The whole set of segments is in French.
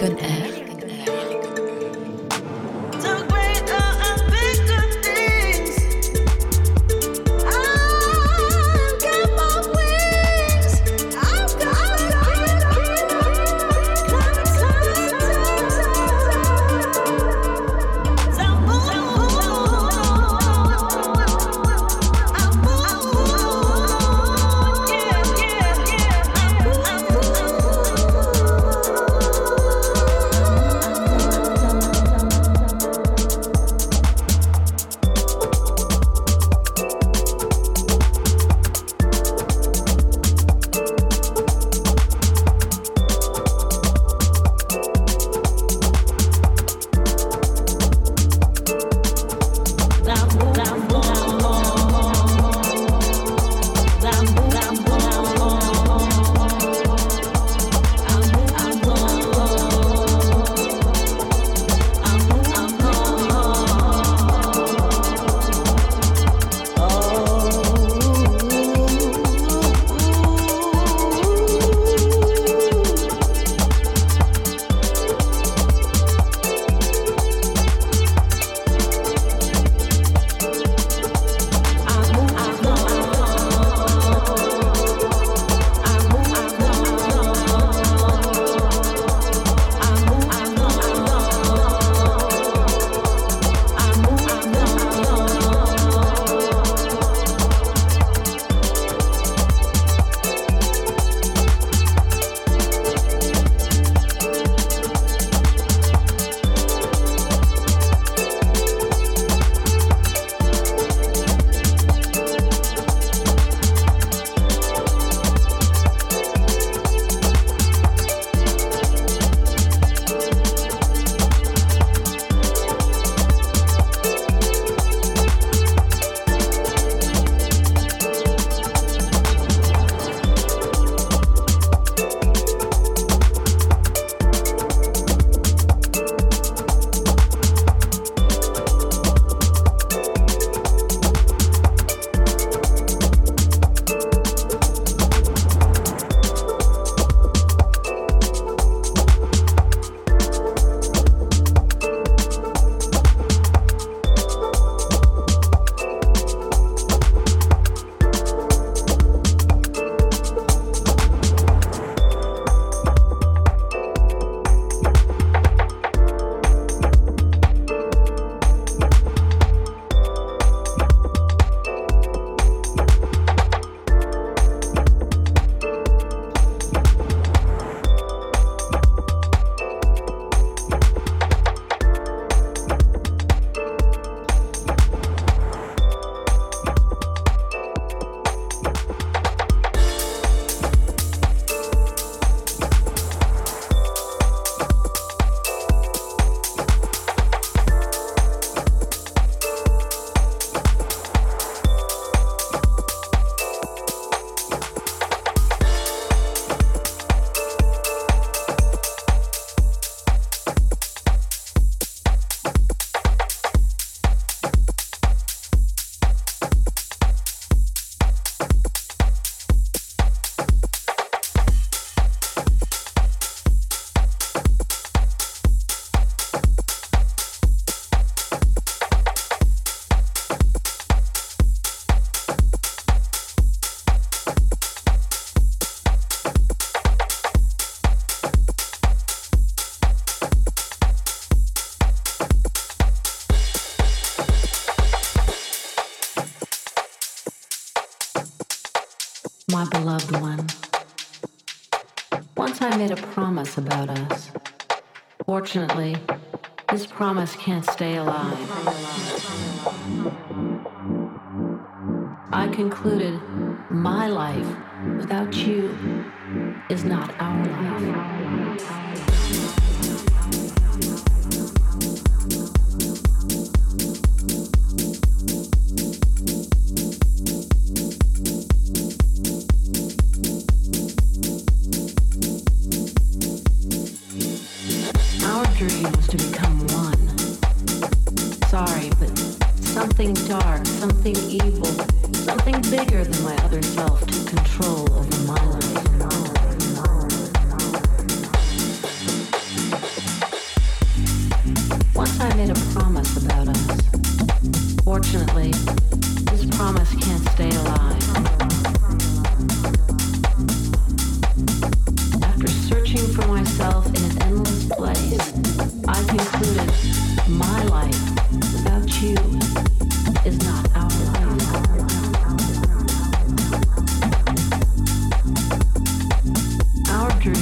Bacon Air. Unfortunately, this promise can't stay alive. I concluded my life without you is not our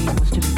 supposed to be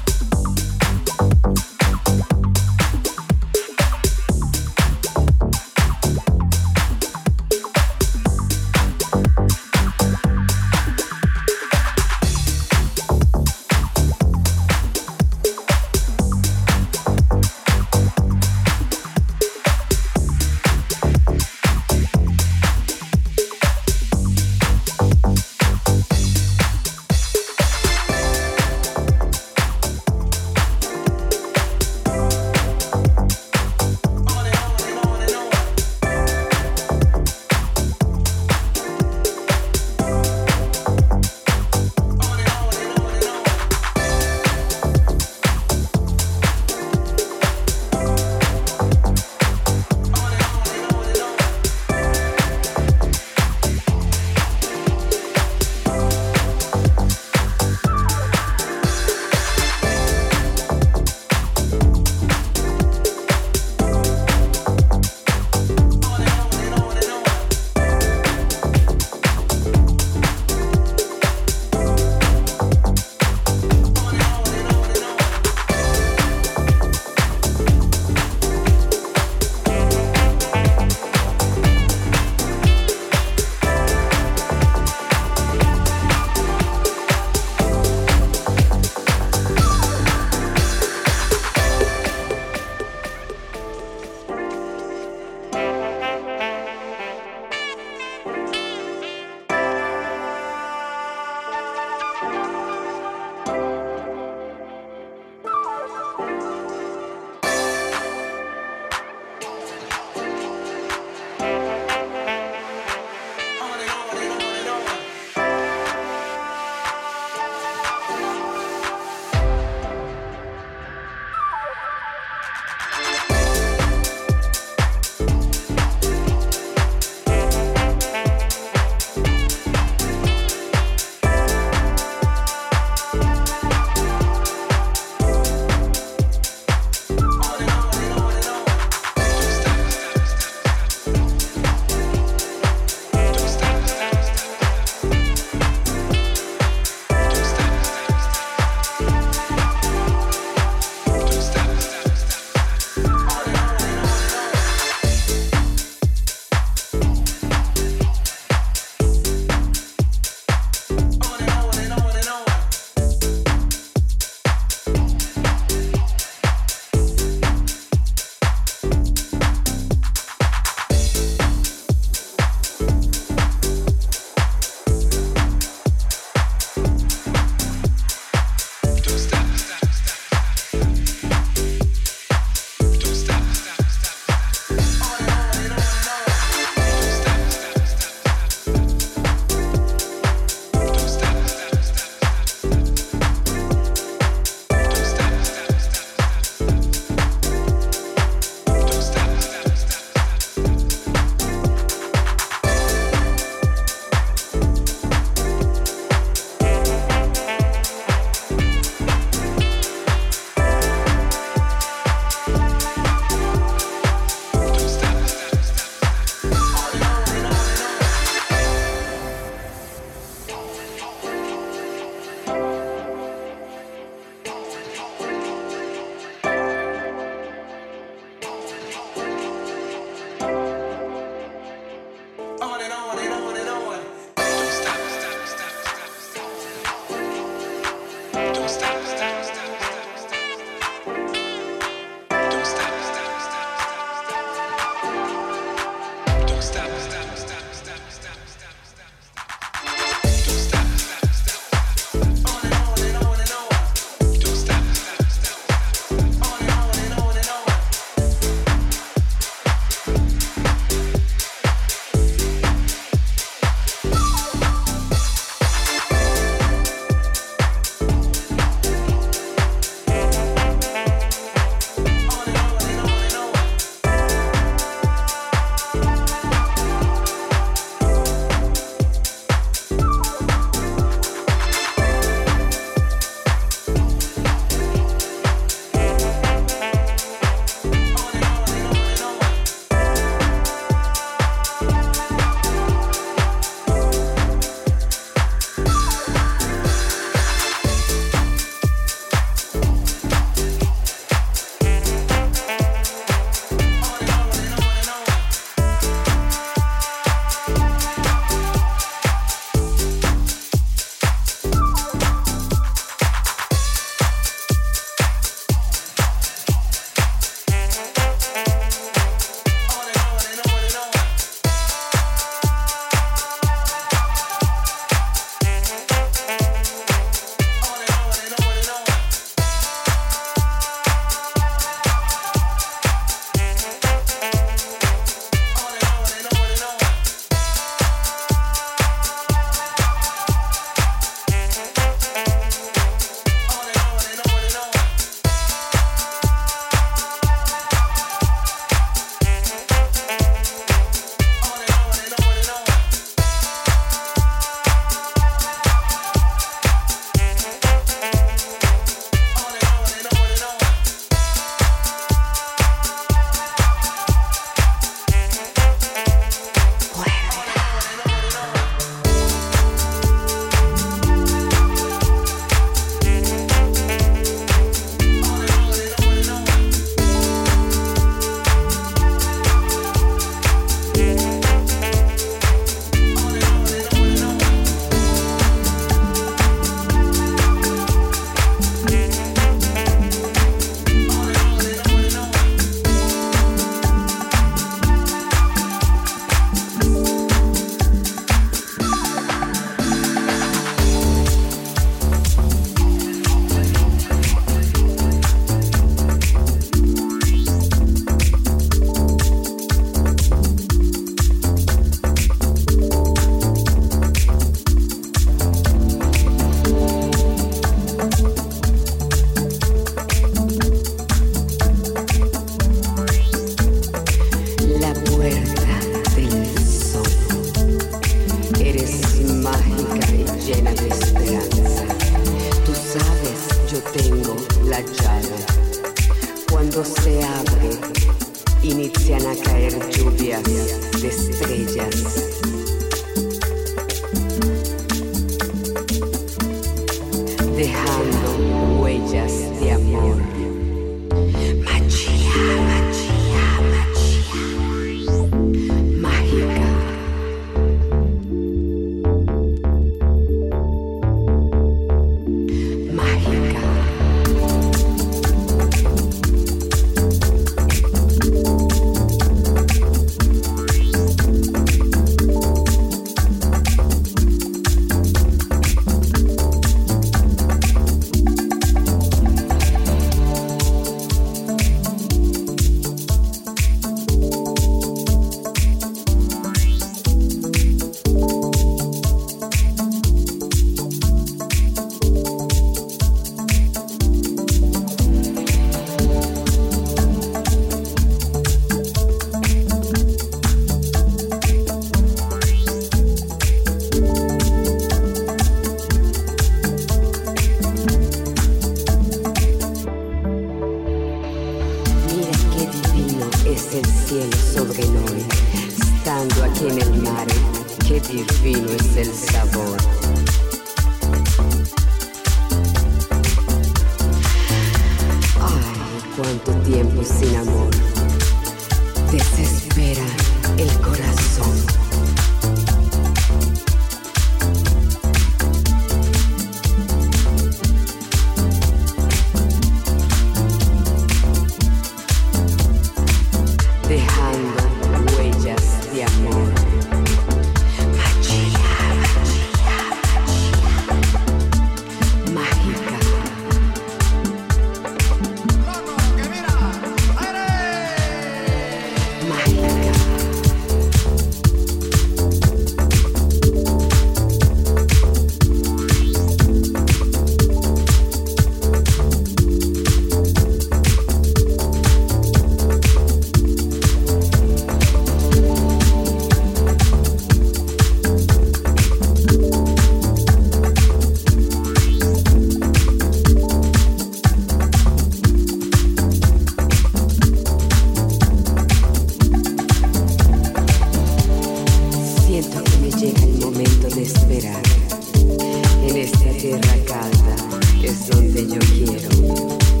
en esta tierra calda es donde yo quiero.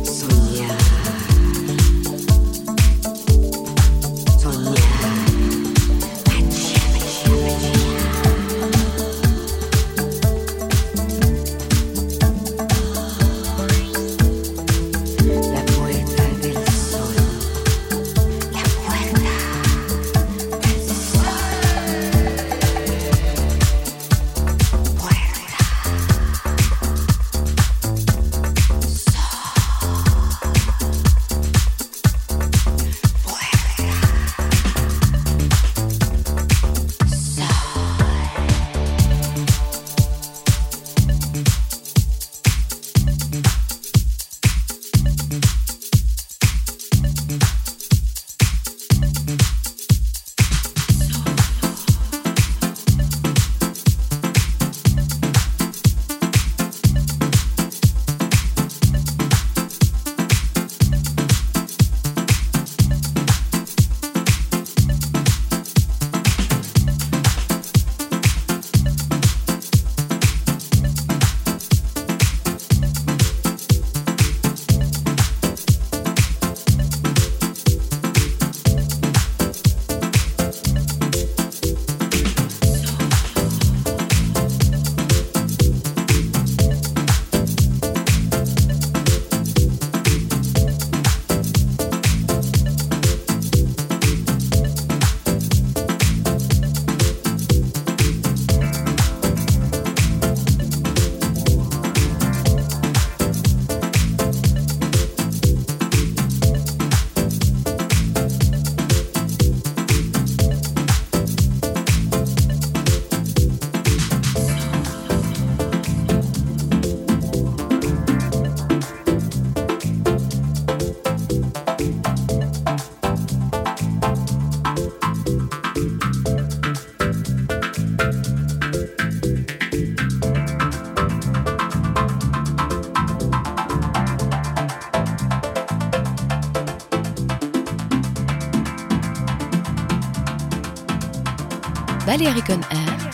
Balearic on Air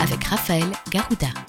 avec Raphaël Garouda.